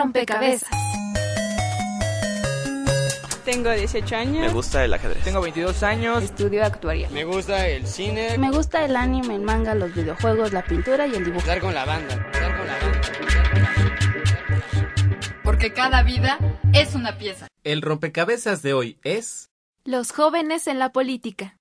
rompecabezas. Tengo 18 años. Me gusta el ajedrez. Tengo 22 años. Estudio actuaría. Me gusta el cine. Me gusta el anime, el manga, los videojuegos, la pintura y el dibujo. Estar con la banda. Estar con la banda. Porque cada vida es una pieza. El rompecabezas de hoy es... Los jóvenes en la política.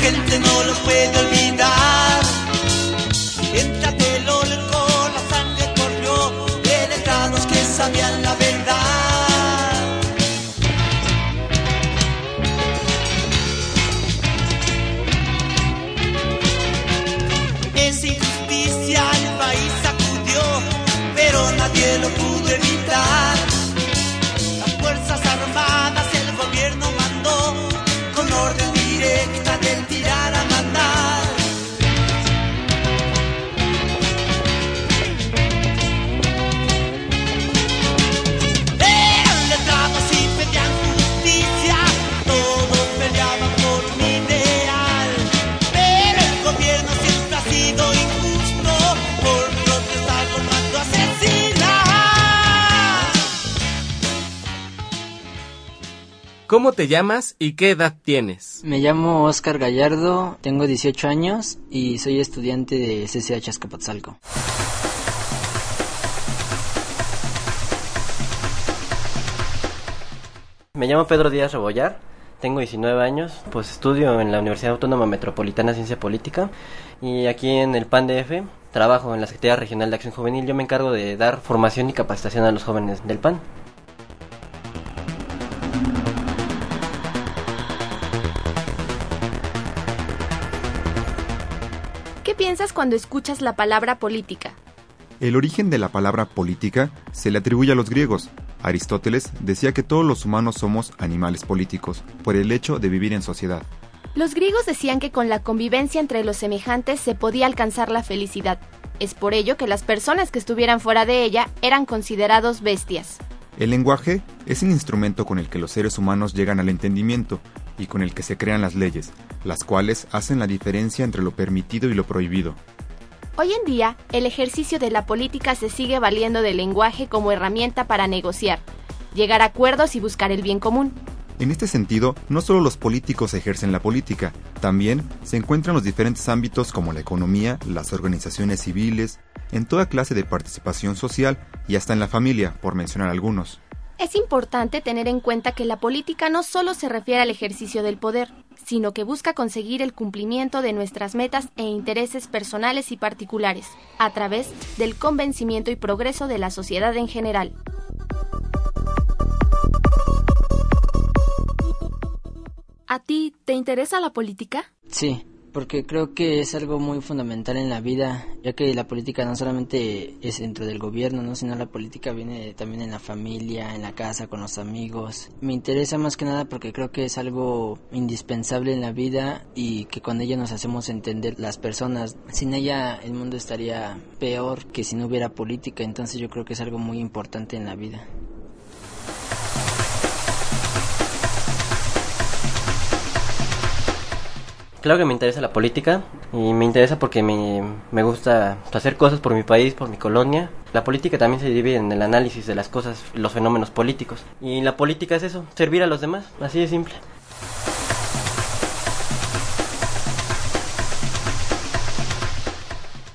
Gente no lo puede olvidar. Entre Telolco la sangre corrió de letrados que sabían la verdad. ¿Cómo te llamas y qué edad tienes? Me llamo Oscar Gallardo, tengo 18 años y soy estudiante de CCH Azcapotzalco. Me llamo Pedro Díaz Rebollar, tengo 19 años, pues estudio en la Universidad Autónoma Metropolitana de Ciencia Política y aquí en el PAN-DF trabajo en la Secretaría Regional de Acción Juvenil. Yo me encargo de dar formación y capacitación a los jóvenes del PAN. Piensas cuando escuchas la palabra política? El origen de la palabra política se le atribuye a los griegos. Aristóteles decía que todos los humanos somos animales políticos, por el hecho de vivir en sociedad. Los griegos decían que con la convivencia entre los semejantes se podía alcanzar la felicidad. Es por ello que las personas que estuvieran fuera de ella eran considerados bestias. El lenguaje es un instrumento con el que los seres humanos llegan al entendimiento y con el que se crean las leyes, las cuales hacen la diferencia entre lo permitido y lo prohibido. Hoy en día, el ejercicio de la política se sigue valiendo del lenguaje como herramienta para negociar, llegar a acuerdos y buscar el bien común. En este sentido, no solo los políticos ejercen la política, también se encuentran los diferentes ámbitos como la economía, las organizaciones civiles, en toda clase de participación social y hasta en la familia, por mencionar algunos. Es importante tener en cuenta que la política no solo se refiere al ejercicio del poder, sino que busca conseguir el cumplimiento de nuestras metas e intereses personales y particulares, a través del convencimiento y progreso de la sociedad en general. ¿A ti te interesa la política? Sí, porque creo que es algo muy fundamental en la vida, ya que la política no solamente es dentro del gobierno, ¿no? sino la política viene también en la familia, en la casa, con los amigos. Me interesa más que nada porque creo que es algo indispensable en la vida y que con ella nos hacemos entender las personas. Sin ella el mundo estaría peor que si no hubiera política, entonces yo creo que es algo muy importante en la vida. Claro que me interesa la política y me interesa porque me, me gusta hacer cosas por mi país, por mi colonia. La política también se divide en el análisis de las cosas, los fenómenos políticos. Y la política es eso, servir a los demás, así de simple.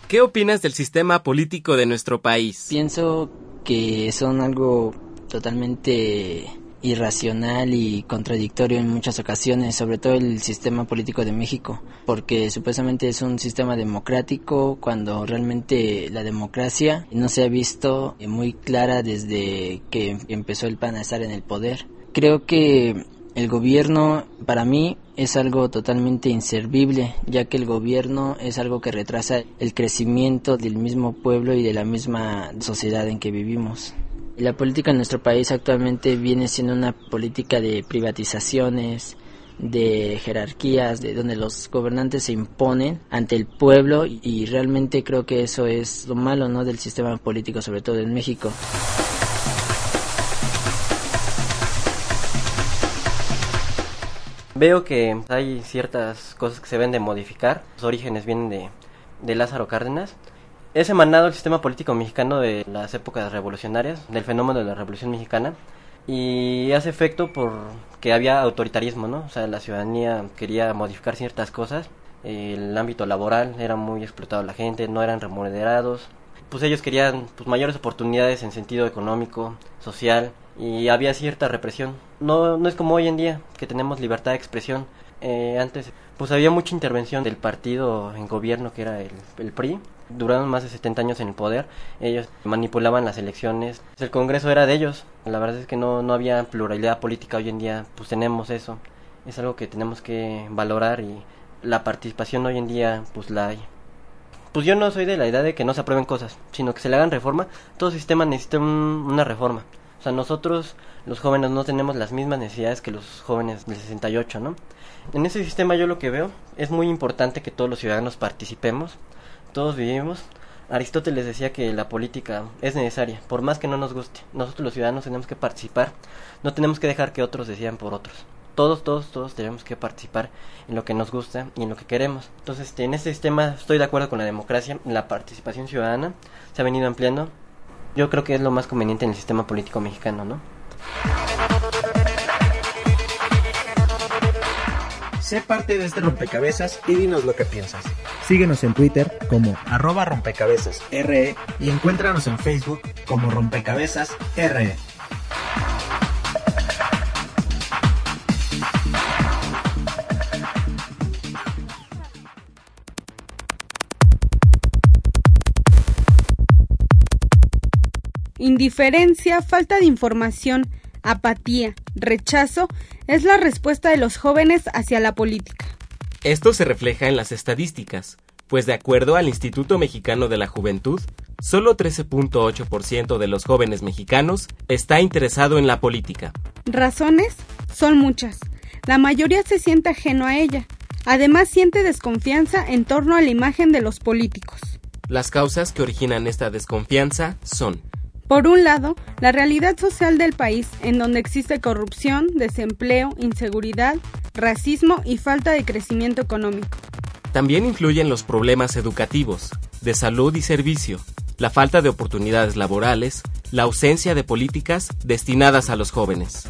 ¿Qué opinas del sistema político de nuestro país? Pienso que son algo totalmente irracional y contradictorio en muchas ocasiones, sobre todo el sistema político de México, porque supuestamente es un sistema democrático cuando realmente la democracia no se ha visto muy clara desde que empezó el PAN a estar en el poder. Creo que el gobierno para mí es algo totalmente inservible, ya que el gobierno es algo que retrasa el crecimiento del mismo pueblo y de la misma sociedad en que vivimos. La política en nuestro país actualmente viene siendo una política de privatizaciones, de jerarquías, de donde los gobernantes se imponen ante el pueblo y realmente creo que eso es lo malo, ¿no? Del sistema político, sobre todo en México. Veo que hay ciertas cosas que se ven de modificar. Los orígenes vienen de, de Lázaro Cárdenas. Es emanado el sistema político mexicano de las épocas revolucionarias, del fenómeno de la Revolución Mexicana, y hace efecto por que había autoritarismo, ¿no? O sea, la ciudadanía quería modificar ciertas cosas, el ámbito laboral era muy explotado la gente, no eran remunerados, pues ellos querían pues mayores oportunidades en sentido económico, social, y había cierta represión. No, no es como hoy en día, que tenemos libertad de expresión. Eh, antes, pues había mucha intervención del partido en gobierno que era el, el PRI. Duraron más de 70 años en el poder. Ellos manipulaban las elecciones. El Congreso era de ellos. La verdad es que no, no había pluralidad política. Hoy en día, pues tenemos eso. Es algo que tenemos que valorar y la participación hoy en día, pues la hay. Pues yo no soy de la idea de que no se aprueben cosas, sino que se le hagan reforma. Todo sistema necesita un, una reforma. O sea, nosotros, los jóvenes, no tenemos las mismas necesidades que los jóvenes del 68, ¿no? En ese sistema yo lo que veo es muy importante que todos los ciudadanos participemos, todos vivimos. Aristóteles decía que la política es necesaria, por más que no nos guste. Nosotros los ciudadanos tenemos que participar, no tenemos que dejar que otros decidan por otros. Todos, todos, todos tenemos que participar en lo que nos gusta y en lo que queremos. Entonces, este, en este sistema estoy de acuerdo con la democracia, la participación ciudadana se ha venido ampliando yo creo que es lo más conveniente en el sistema político mexicano, ¿no? Sé parte de este rompecabezas y dinos lo que piensas. Síguenos en Twitter como arroba rompecabezas RE y encuéntranos en Facebook como rompecabezas RE. Indiferencia, falta de información, apatía, rechazo es la respuesta de los jóvenes hacia la política. Esto se refleja en las estadísticas, pues de acuerdo al Instituto Mexicano de la Juventud, solo 13.8% de los jóvenes mexicanos está interesado en la política. Razones son muchas. La mayoría se siente ajeno a ella. Además siente desconfianza en torno a la imagen de los políticos. Las causas que originan esta desconfianza son por un lado, la realidad social del país, en donde existe corrupción, desempleo, inseguridad, racismo y falta de crecimiento económico. También influyen los problemas educativos, de salud y servicio, la falta de oportunidades laborales, la ausencia de políticas destinadas a los jóvenes.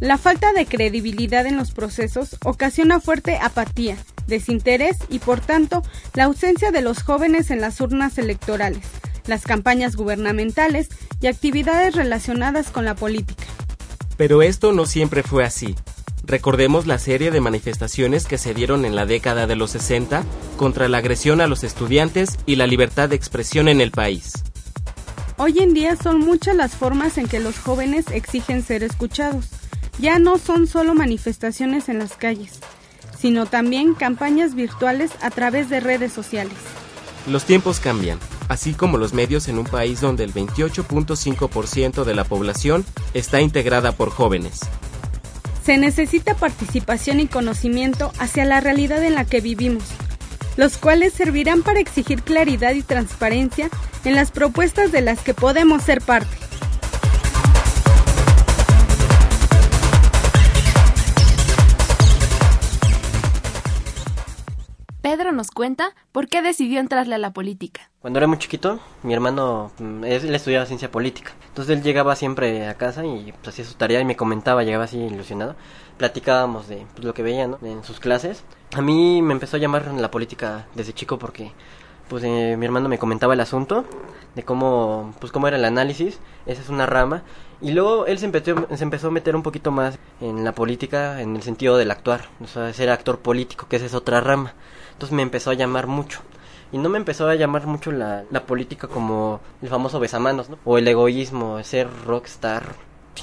La falta de credibilidad en los procesos ocasiona fuerte apatía, desinterés y, por tanto, la ausencia de los jóvenes en las urnas electorales, las campañas gubernamentales y actividades relacionadas con la política. Pero esto no siempre fue así. Recordemos la serie de manifestaciones que se dieron en la década de los 60 contra la agresión a los estudiantes y la libertad de expresión en el país. Hoy en día son muchas las formas en que los jóvenes exigen ser escuchados. Ya no son solo manifestaciones en las calles, sino también campañas virtuales a través de redes sociales. Los tiempos cambian, así como los medios en un país donde el 28.5% de la población está integrada por jóvenes. Se necesita participación y conocimiento hacia la realidad en la que vivimos, los cuales servirán para exigir claridad y transparencia en las propuestas de las que podemos ser parte. Pedro nos cuenta por qué decidió entrarle a la política. Cuando era muy chiquito, mi hermano, mm, él estudiaba ciencia política. Entonces él llegaba siempre a casa y pues, hacía su tarea y me comentaba, llegaba así ilusionado. Platicábamos de pues, lo que veía en sus clases. A mí me empezó a llamar la política desde chico porque pues eh, mi hermano me comentaba el asunto de cómo pues cómo era el análisis esa es una rama y luego él se empezó, se empezó a meter un poquito más en la política en el sentido del actuar o sea ser actor político que esa es otra rama entonces me empezó a llamar mucho. Y no me empezó a llamar mucho la, la política como el famoso besamanos, ¿no? O el egoísmo, ser rockstar.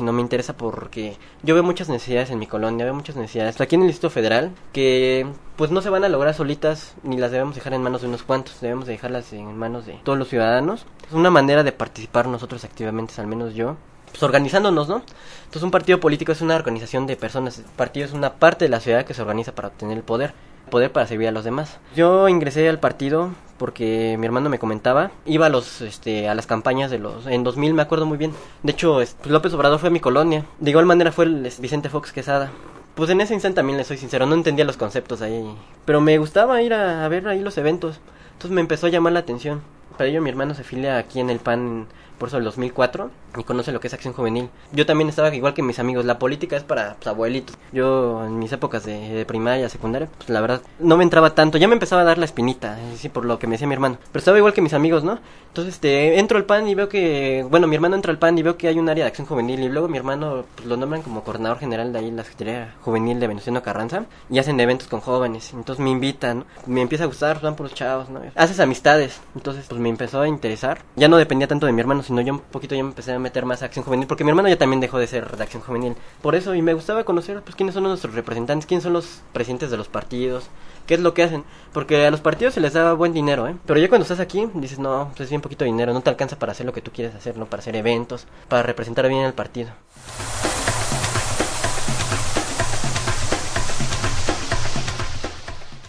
no me interesa porque yo veo muchas necesidades en mi colonia, veo muchas necesidades aquí en el Distrito Federal que pues no se van a lograr solitas ni las debemos dejar en manos de unos cuantos, debemos dejarlas en manos de todos los ciudadanos. Es una manera de participar nosotros activamente, al menos yo, pues, organizándonos, ¿no? Entonces un partido político es una organización de personas, el partido es una parte de la ciudad que se organiza para obtener el poder, poder para servir a los demás. Yo ingresé al partido porque mi hermano me comentaba, iba a los este a las campañas de los en 2000 me acuerdo muy bien. De hecho, pues, López Obrador fue mi colonia. De igual manera fue el Vicente Fox Quesada. Pues en ese instante también le soy sincero, no entendía los conceptos ahí, pero me gustaba ir a, a ver ahí los eventos. Entonces me empezó a llamar la atención. Para ello mi hermano se filia aquí en el PAN por eso el 2004 y conoce lo que es acción juvenil. Yo también estaba igual que mis amigos, la política es para pues, abuelitos. Yo en mis épocas de, primaria, secundaria, pues la verdad no me entraba tanto, ya me empezaba a dar la espinita, sí, por lo que me decía mi hermano. Pero estaba igual que mis amigos, ¿no? Entonces este, entro al PAN y veo que, bueno, mi hermano entra al PAN y veo que hay un área de acción juvenil y luego mi hermano pues, lo nombran como coordinador general de ahí la Secretaría Juvenil de Venustiano Carranza y hacen eventos con jóvenes. Entonces me invitan, me empieza a gustar, van por los chavos, ¿no? Haces amistades, entonces pues me empezó a interesar. Ya no dependía tanto de mi hermano, sino yo un poquito ya me empecé a meter más a acción juvenil, porque mi hermano ya también dejó de ser de acción juvenil. Por eso, y me gustaba conocer, pues, quiénes son nuestros representantes, quiénes son los presidentes de los partidos, qué es lo que hacen. Porque a los partidos se les da buen dinero, ¿eh? Pero ya cuando estás aquí, dices, no, pues es bien poquito dinero, no te alcanza para hacer lo que tú quieres hacer, ¿no? Para hacer eventos, para representar bien al partido.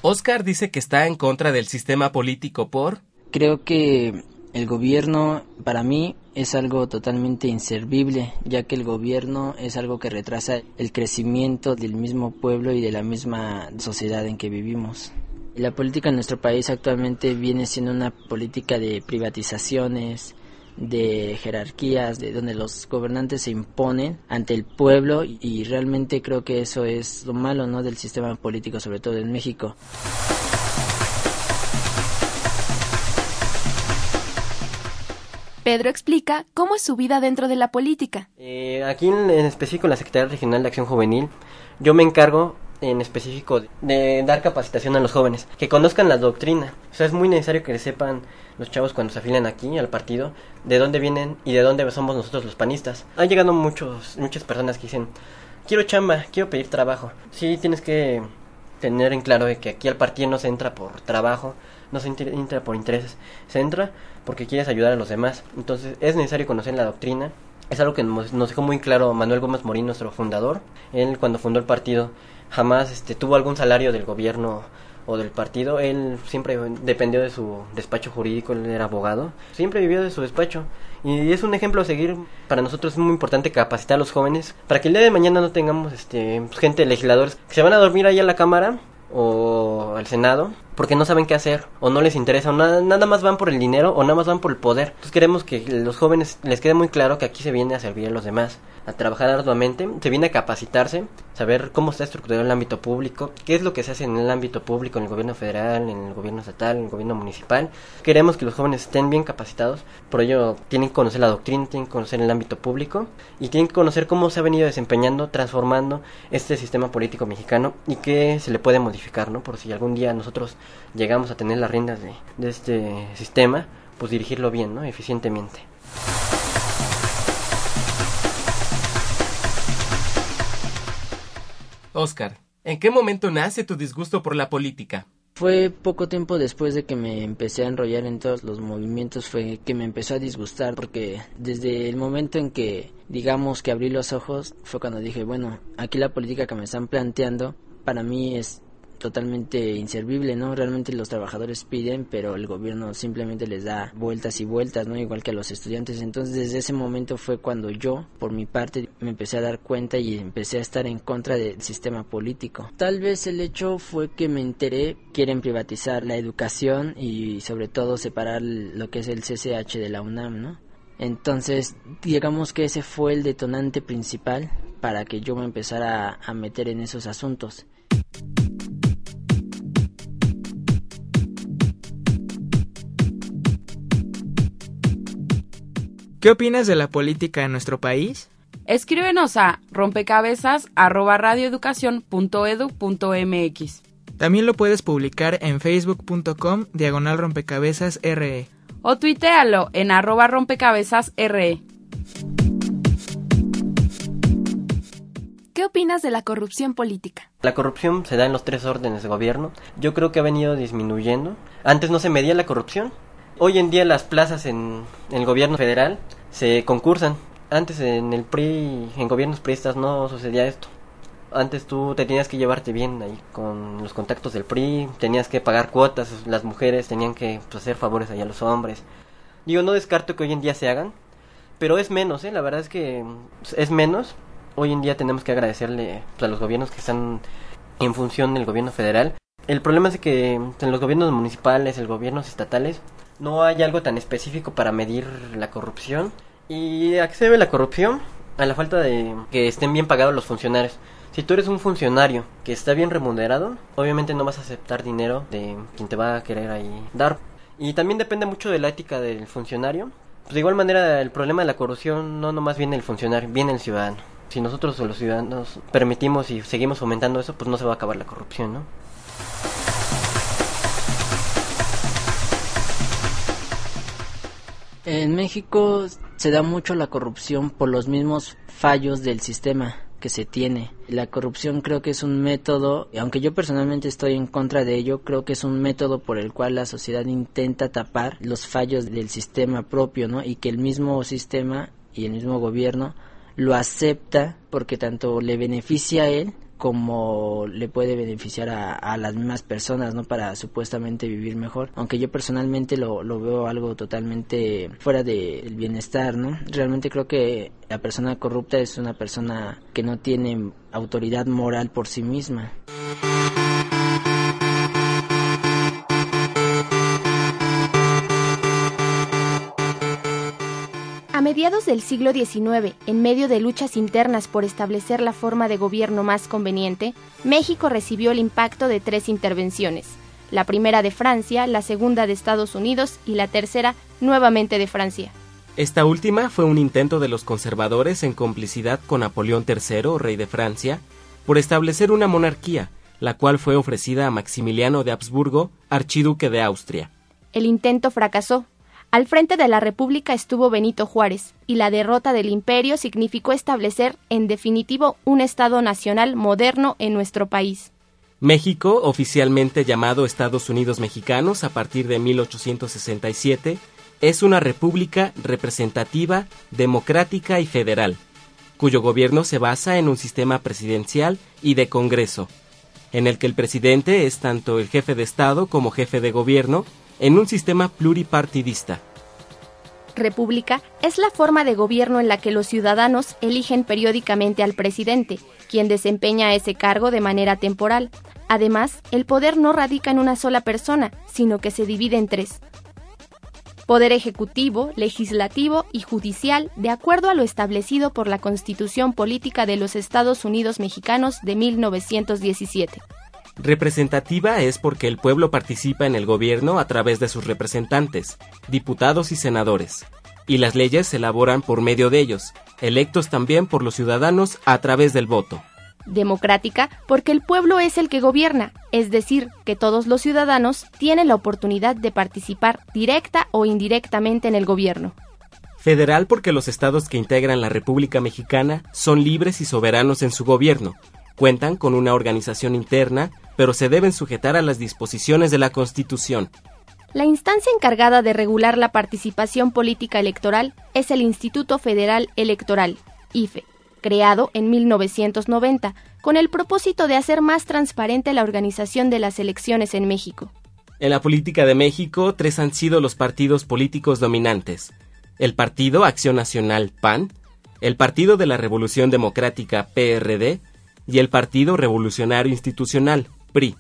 Oscar dice que está en contra del sistema político por... Creo que el gobierno para mí es algo totalmente inservible, ya que el gobierno es algo que retrasa el crecimiento del mismo pueblo y de la misma sociedad en que vivimos. La política en nuestro país actualmente viene siendo una política de privatizaciones, de jerarquías, de donde los gobernantes se imponen ante el pueblo y realmente creo que eso es lo malo ¿no? del sistema político, sobre todo en México. Pedro explica cómo es su vida dentro de la política. Eh, aquí en, específico en la Secretaría Regional de Acción Juvenil, yo me encargo en específico de dar capacitación a los jóvenes, que conozcan la doctrina. O sea, es muy necesario que sepan los chavos cuando se afilian aquí al partido, de dónde vienen y de dónde somos nosotros los panistas. Han llegado muchos, muchas personas que dicen, quiero chamba, quiero pedir trabajo. Sí, tienes que tener en claro de que aquí al partido no se entra por trabajo, no se entra por intereses, se entra porque quieres ayudar a los demás. Entonces es necesario conocer la doctrina. Es algo que nos, dejó muy claro Manuel Gómez Morín, nuestro fundador. Él cuando fundó el partido jamás este, tuvo algún salario del gobierno o del partido. Él siempre dependió de su despacho jurídico, él era abogado. Siempre vivió de su despacho. Y es un ejemplo a seguir. Para nosotros es muy importante capacitar a los jóvenes para que el día de mañana no tengamos este, gente, legisladores, que se van a dormir ahí a la cámara o al Senado porque no saben qué hacer o no les interesa o nada, nada más van por el dinero o nada más van por el poder. Entonces queremos que los jóvenes les quede muy claro que aquí se viene a servir a los demás, a trabajar arduamente, se viene a capacitarse, saber cómo está estructurado el ámbito público, qué es lo que se hace en el ámbito público, en el gobierno federal, en el gobierno estatal, en el gobierno municipal. Queremos que los jóvenes estén bien capacitados, por ello tienen que conocer la doctrina, tienen que conocer el ámbito público y tienen que conocer cómo se ha venido desempeñando, transformando este sistema político mexicano y qué se le puede modificar, ¿no? Por si algún día nosotros llegamos a tener las riendas de, de este sistema, pues dirigirlo bien, ¿no? Eficientemente. Oscar, ¿en qué momento nace tu disgusto por la política? Fue poco tiempo después de que me empecé a enrollar en todos los movimientos fue que me empezó a disgustar porque desde el momento en que digamos que abrí los ojos fue cuando dije, bueno, aquí la política que me están planteando para mí es totalmente inservible, ¿no? Realmente los trabajadores piden, pero el gobierno simplemente les da vueltas y vueltas, ¿no? Igual que a los estudiantes. Entonces, desde ese momento fue cuando yo, por mi parte, me empecé a dar cuenta y empecé a estar en contra del sistema político. Tal vez el hecho fue que me enteré, quieren privatizar la educación y sobre todo separar lo que es el CCH de la UNAM, ¿no? Entonces, digamos que ese fue el detonante principal para que yo me empezara a meter en esos asuntos. ¿Qué opinas de la política en nuestro país? Escríbenos a rompecabezas@radioeducacion.edu.mx. También lo puedes publicar en facebook.com diagonal rompecabezas RE. O tuitealo en arroba rompecabezas RE. ¿Qué opinas de la corrupción política? La corrupción se da en los tres órdenes de gobierno. Yo creo que ha venido disminuyendo. Antes no se medía la corrupción, Hoy en día las plazas en, el gobierno federal se concursan Antes en el PRI, en gobiernos priistas no sucedía esto. Antes tú te tenías que llevarte bien ahí con los contactos del PRI, tenías que pagar cuotas, las mujeres tenían que pues, hacer favores ahí a los hombres. Digo, no descarto que hoy en día se hagan, pero es menos, ¿eh? La verdad es que es menos. Hoy en día tenemos que agradecerle pues, a los gobiernos que están en función del gobierno federal. El problema es que en los gobiernos municipales, en los gobiernos estatales, no hay algo tan específico para medir la corrupción. ¿Y a la corrupción? A la falta de que estén bien pagados los funcionarios. Si tú eres un funcionario que está bien remunerado, obviamente no vas a aceptar dinero de quien te va a querer ahí dar. Y también depende mucho de la ética del funcionario. Pues de igual manera, el problema de la corrupción no nomás viene el funcionario, viene el ciudadano. Si nosotros o los ciudadanos permitimos y seguimos fomentando eso, pues no se va a acabar la corrupción, ¿no? En México se da mucho la corrupción por los mismos fallos del sistema que se tiene. La corrupción creo que es un método, aunque yo personalmente estoy en contra de ello, creo que es un método por el cual la sociedad intenta tapar los fallos del sistema propio, ¿no? Y que el mismo sistema y el mismo gobierno lo acepta porque tanto le beneficia a él como le puede beneficiar a, las mismas personas, ¿no? Para supuestamente vivir mejor. Aunque yo personalmente lo, veo algo totalmente fuera del bienestar, ¿no? Realmente creo que la persona corrupta es una persona que no tiene autoridad moral por sí misma. Mediados del siglo XIX, en medio de luchas internas por establecer la forma de gobierno más conveniente, México recibió el impacto de tres intervenciones, la primera de Francia, la segunda de Estados Unidos y la tercera nuevamente de Francia. Esta última fue un intento de los conservadores en complicidad con Napoleón III, rey de Francia, por establecer una monarquía, la cual fue ofrecida a Maximiliano de Habsburgo, archiduque de Austria. El intento fracasó, al frente de la República estuvo Benito Juárez, y la derrota del imperio significó establecer, en definitivo, un Estado nacional moderno en nuestro país. México, oficialmente llamado Estados Unidos Mexicanos a partir de 1867, es una república representativa, democrática y federal, cuyo gobierno se basa en un sistema presidencial y de Congreso, en el que el presidente es tanto el jefe de Estado como jefe de gobierno en un sistema pluripartidista. República es la forma de gobierno en la que los ciudadanos eligen periódicamente al presidente, quien desempeña ese cargo de manera temporal. Además, el poder no radica en una sola persona, sino que se divide en tres. Poder ejecutivo, legislativo y judicial, de acuerdo a lo establecido por la Constitución Política de los Estados Unidos Mexicanos de 1917. Representativa es porque el pueblo participa en el gobierno a través de sus representantes, diputados y senadores, y las leyes se elaboran por medio de ellos, electos también por los ciudadanos a través del voto. Democrática porque el pueblo es el que gobierna, es decir, que todos los ciudadanos tienen la oportunidad de participar directa o indirectamente en el gobierno. Federal porque los estados que integran la República Mexicana son libres y soberanos en su gobierno, cuentan con una organización interna, pero se deben sujetar a las disposiciones de la Constitución. La instancia encargada de regular la participación política electoral es el Instituto Federal Electoral, IFE, creado en 1990, con el propósito de hacer más transparente la organización de las elecciones en México. En la política de México, tres han sido los partidos políticos dominantes. El Partido Acción Nacional PAN, el Partido de la Revolución Democrática PRD y el Partido Revolucionario Institucional PRI.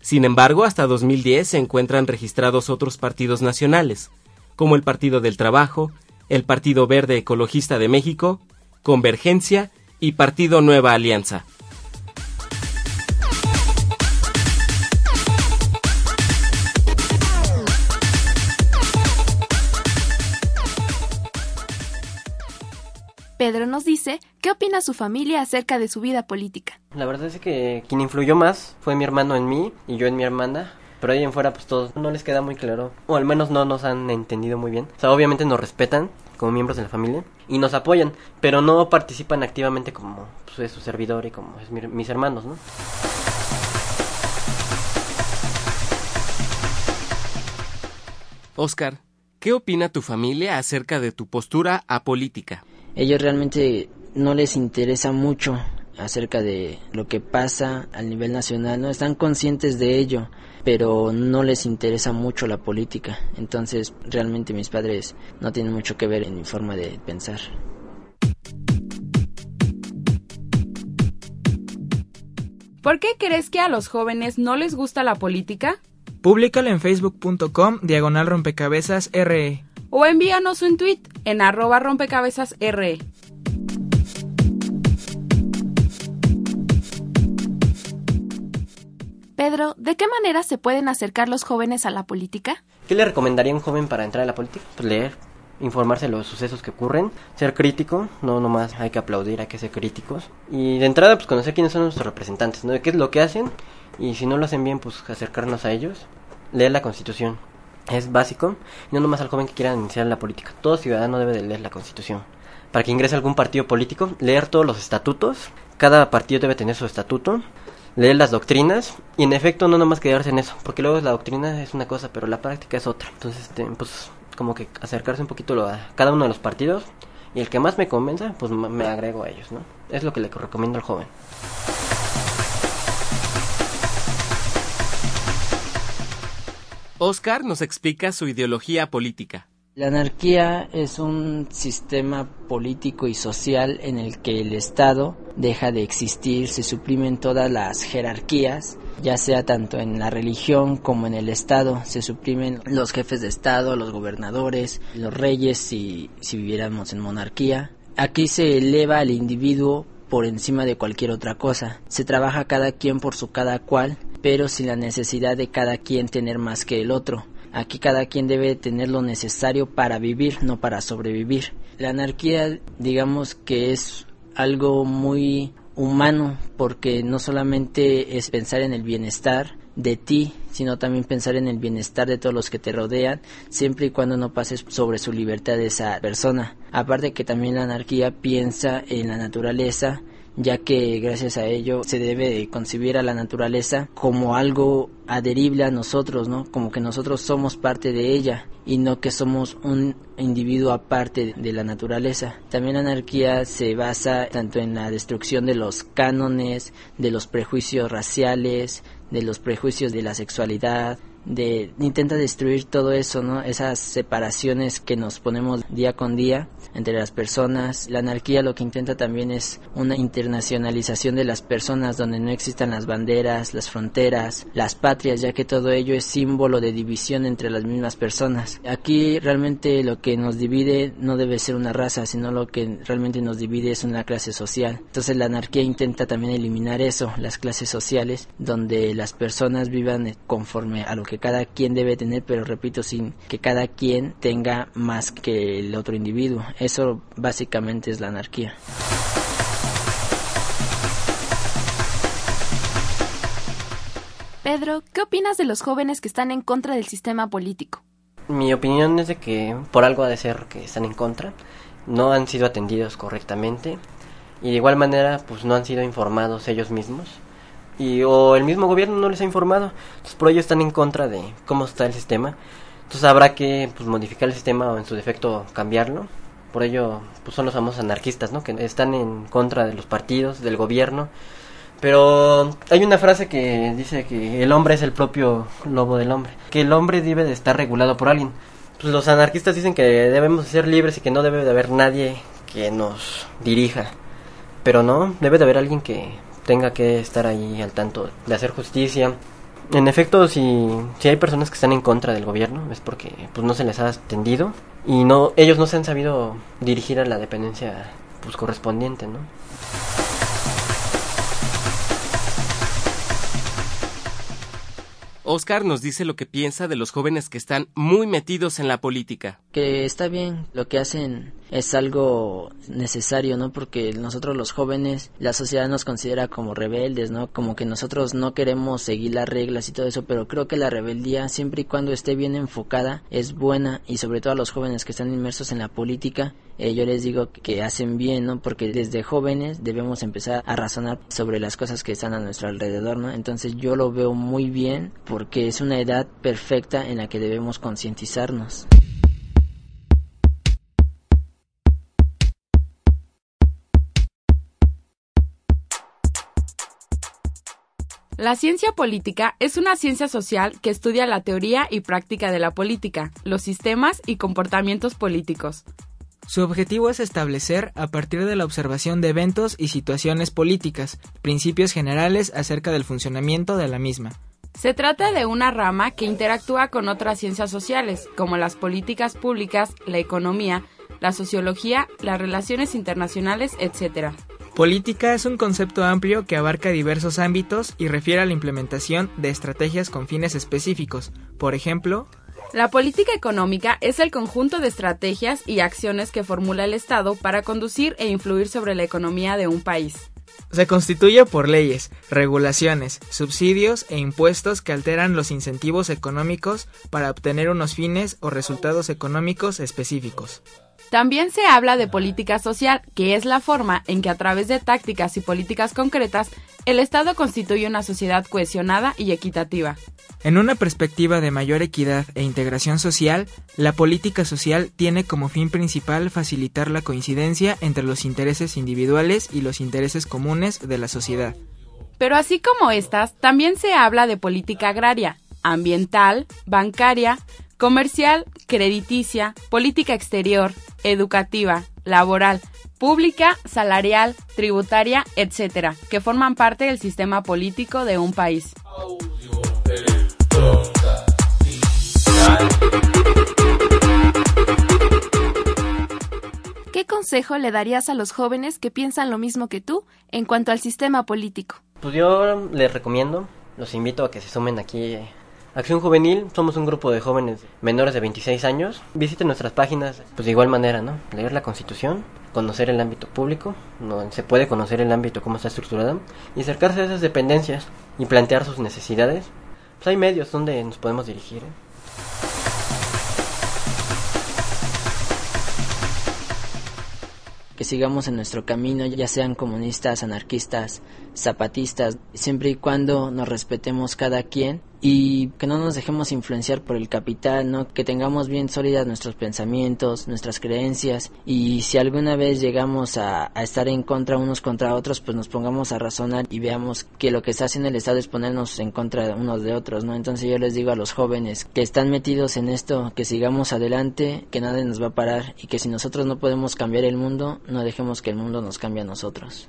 Sin embargo, hasta 2010 se encuentran registrados otros partidos nacionales, como el Partido del Trabajo, el Partido Verde Ecologista de México, Convergencia y Partido Nueva Alianza. Pedro nos dice qué opina su familia acerca de su vida política. La verdad es que quien influyó más fue mi hermano en mí y yo en mi hermana. Pero ahí en fuera, pues todos no les queda muy claro, o al menos no nos han entendido muy bien. O sea, obviamente nos respetan como miembros de la familia y nos apoyan, pero no participan activamente como pues, es su servidor y como es mis hermanos, ¿no? Oscar, ¿qué opina tu familia acerca de tu postura apolítica? Ellos realmente no les interesa mucho acerca de lo que pasa a nivel nacional, no están conscientes de ello, pero no les interesa mucho la política. Entonces, realmente mis padres no tienen mucho que ver en mi forma de pensar. ¿Por qué crees que a los jóvenes no les gusta la política? Públicalo en facebook.com diagonal rompecabezas RE. O envíanos un tweet en arroba rompecabezas RE. Pedro, ¿de qué manera se pueden acercar los jóvenes a la política? ¿Qué le recomendaría a un joven para entrar a la política? Pues leer, informarse de los sucesos que ocurren, ser crítico, no nomás hay que aplaudir, hay que ser críticos. Y de entrada, pues conocer quiénes son nuestros representantes, ¿no? qué es lo que hacen y si no lo hacen bien, pues acercarnos a ellos. Leer la constitución, es básico, no nomás al joven que quiera iniciar la política. Todo ciudadano debe de leer la constitución. Para que ingrese a algún partido político, leer todos los estatutos. Cada partido debe tener su estatuto leer las doctrinas y en efecto no nomás quedarse en eso, porque luego la doctrina es una cosa, pero la práctica es otra. Entonces, este, pues como que acercarse un poquito a cada uno de los partidos y el que más me convenza, pues me agrego a ellos, ¿no? Es lo que le recomiendo al joven. Oscar nos explica su ideología política. La anarquía es un sistema político y social en el que el Estado deja de existir, se suprimen todas las jerarquías, ya sea tanto en la religión como en el Estado, se suprimen los jefes de Estado, los gobernadores, los reyes si, viviéramos en monarquía. Aquí se eleva al individuo por encima de cualquier otra cosa. Se trabaja cada quien por su cada cual, pero sin la necesidad de cada quien tener más que el otro. Aquí cada quien debe tener lo necesario para vivir, no para sobrevivir. La anarquía, digamos que es algo muy humano porque no solamente es pensar en el bienestar de ti, sino también pensar en el bienestar de todos los que te rodean, siempre y cuando no pases sobre su libertad de esa persona. Aparte que también la anarquía piensa en la naturaleza, ya que gracias a ello se debe concebir a la naturaleza como algo adherible a nosotros, ¿no? Como que nosotros somos parte de ella y no que somos un individuo aparte de la naturaleza. También la anarquía se basa tanto en la destrucción de los cánones, de los prejuicios raciales, de los prejuicios de la sexualidad, de intenta destruir todo eso, ¿no? Esas separaciones que nos ponemos día con día entre las personas. La anarquía lo que intenta también es una internacionalización de las personas donde no existan las banderas, las fronteras, las patrias, ya que todo ello es símbolo de división entre las mismas personas. Aquí realmente lo que nos divide no debe ser una raza, sino lo que realmente nos divide es una clase social. Entonces la anarquía intenta también eliminar eso, las clases sociales, donde las personas vivan conforme a lo que cada quien debe tener, pero repito, sin que cada quien tenga más que el otro individuo. Eso básicamente es la anarquía. Pedro, ¿qué opinas de los jóvenes que están en contra del sistema político? Mi opinión es de que por algo ha de ser que están en contra, no han sido atendidos correctamente y de igual manera pues no han sido informados ellos mismos y o el mismo gobierno no les ha informado, entonces por ello están en contra de cómo está el sistema, entonces habrá que pues, modificar el sistema o en su defecto cambiarlo, por ello pues son los famosos anarquistas, ¿no? Que están en contra de los partidos, del gobierno, pero hay una frase que dice que el hombre es el propio lobo del hombre, que el hombre debe de estar regulado por alguien. Pues los anarquistas dicen que debemos ser libres y que no debe de haber nadie que nos dirija. Pero no, debe de haber alguien que tenga que estar ahí al tanto de hacer justicia. En efecto, si, si hay personas que están en contra del gobierno es porque pues no se les ha atendido y no ellos no se han sabido dirigir a la dependencia pues correspondiente, ¿no? Oscar nos dice lo que piensa de los jóvenes que están muy metidos en la política. Que está bien, lo que hacen es algo necesario, ¿no? Porque nosotros los jóvenes, la sociedad nos considera como rebeldes, ¿no? Como que nosotros no queremos seguir las reglas y todo eso, pero creo que la rebeldía, siempre y cuando esté bien enfocada, es buena y sobre todo a los jóvenes que están inmersos en la política, eh, yo les digo que hacen bien, ¿no? Porque desde jóvenes debemos empezar a razonar sobre las cosas que están a nuestro alrededor, ¿no? Entonces yo lo veo muy bien porque es una edad perfecta en la que debemos concientizarnos. La ciencia política es una ciencia social que estudia la teoría y práctica de la política, los sistemas y comportamientos políticos. Su objetivo es establecer, a partir de la observación de eventos y situaciones políticas, principios generales acerca del funcionamiento de la misma. Se trata de una rama que interactúa con otras ciencias sociales, como las políticas públicas, la economía, la sociología, las relaciones internacionales, etc. Política es un concepto amplio que abarca diversos ámbitos y refiere a la implementación de estrategias con fines específicos. Por ejemplo, la política económica es el conjunto de estrategias y acciones que formula el Estado para conducir e influir sobre la economía de un país. Se constituye por leyes, regulaciones, subsidios e impuestos que alteran los incentivos económicos para obtener unos fines o resultados económicos específicos. También se habla de política social, que es la forma en que a través de tácticas y políticas concretas el Estado constituye una sociedad cohesionada y equitativa. En una perspectiva de mayor equidad e integración social, la política social tiene como fin principal facilitar la coincidencia entre los intereses individuales y los intereses comunes de la sociedad. Pero así como estas, también se habla de política agraria, ambiental, bancaria, comercial, crediticia, política exterior, educativa, laboral, pública, salarial, tributaria, etc., que forman parte del sistema político de un país. ¿Qué consejo le darías a los jóvenes que piensan lo mismo que tú en cuanto al sistema político? Pues yo les recomiendo, los invito a que se sumen aquí Acción Juvenil, somos un grupo de jóvenes menores de 26 años. Visiten nuestras páginas, pues de igual manera, ¿no? Leer la Constitución, conocer el ámbito público, no se puede conocer el ámbito cómo está estructurado y acercarse a esas dependencias y plantear sus necesidades. Pues hay medios donde nos podemos dirigir. ¿eh? que sigamos en nuestro camino, ya sean comunistas, anarquistas, zapatistas, siempre y cuando nos respetemos cada quien y que no nos dejemos influenciar por el capital, ¿no? Que tengamos bien sólidas nuestros pensamientos, nuestras creencias y si alguna vez llegamos a, estar en contra unos contra otros, pues nos pongamos a razonar y veamos que lo que está haciendo el Estado es ponernos en contra unos de otros, ¿no? Entonces yo les digo a los jóvenes que están metidos en esto, que sigamos adelante, que nadie nos va a parar y que si nosotros no podemos cambiar el mundo, no dejemos que el mundo nos cambie a nosotros.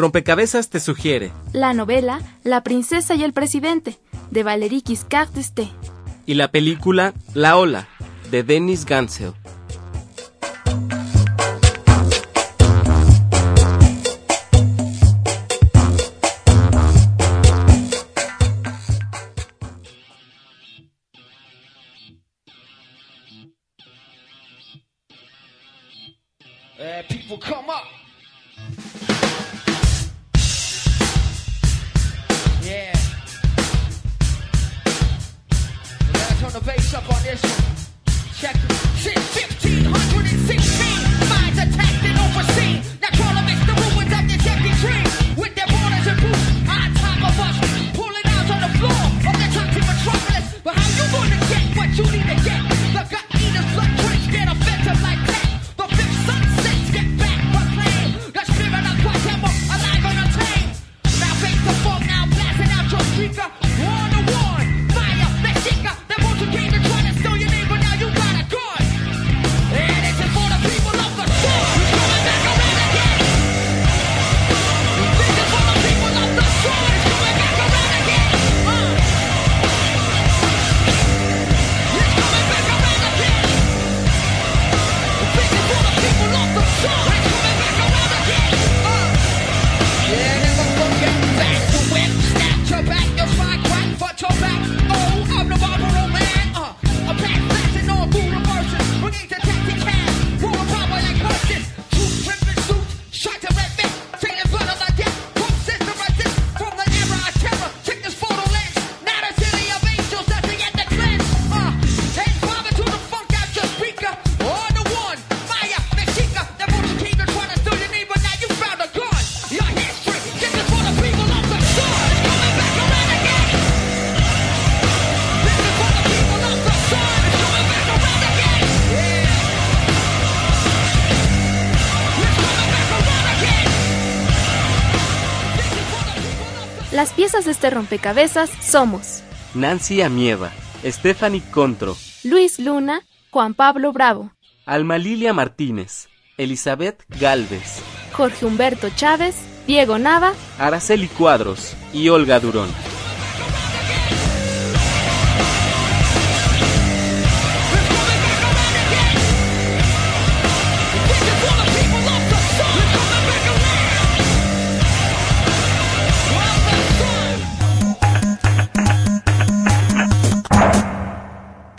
Rompecabezas te sugiere la novela La princesa y el presidente de Valérie Giscard d'Estaing y la película La ola de Denis Gansel. Las piezas de este rompecabezas somos Nancy Amieva, Stephanie Contro, Luis Luna, Juan Pablo Bravo, Alma Lilia Martínez, Elizabeth Galvez, Jorge Humberto Chávez, Diego Nava, Araceli Cuadros y Olga Durón.